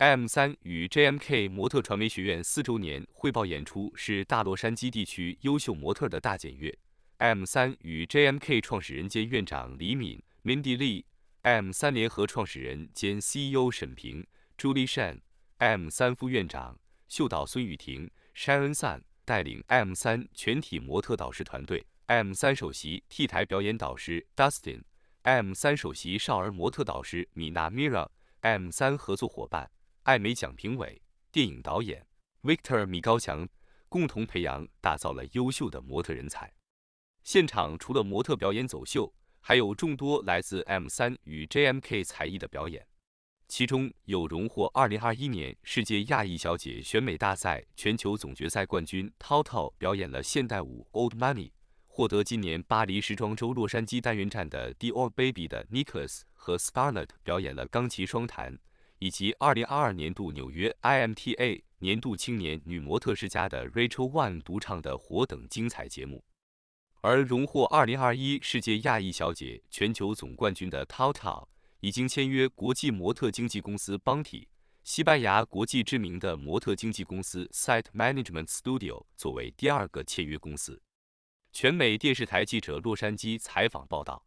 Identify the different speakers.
Speaker 1: M 三与 JMK 模特传媒学院四周年汇报演出是大洛杉矶地区优秀模特的大检阅。M 三与 JMK 创始人兼院长李敏 Mindy Lee，M 三联合创始人兼 CEO 沈平 Julie Shan，M 三副院长秀导孙雨婷 Sharon Sun 带领 M 三全体模特导师团队。M 三首席 T 台表演导师 Dustin，M 三首席少儿模特导师米娜 Mira，M 三合作伙伴。艾美奖评委、电影导演 Victor 米高强共同培养、打造了优秀的模特人才。现场除了模特表演走秀，还有众多来自 M 三与 JMK 才艺的表演，其中有荣获2021年世界亚裔小姐选美大赛全球总决赛冠军涛涛表演了现代舞 Old Money，获得今年巴黎时装周洛杉矶单元站的 Dior Baby 的 Nicholas 和 Scarlett 表演了钢琴双弹。以及2022年度纽约 IMTA 年度青年女模特世家的 Rachel One 独唱的《火》等精彩节目，而荣获2021世界亚裔小姐全球总冠军的 Tao Tao 已经签约国际模特经纪公司 Bounty，西班牙国际知名的模特经纪公司 Site Management Studio 作为第二个签约公司。全美电视台记者洛杉矶采访报道。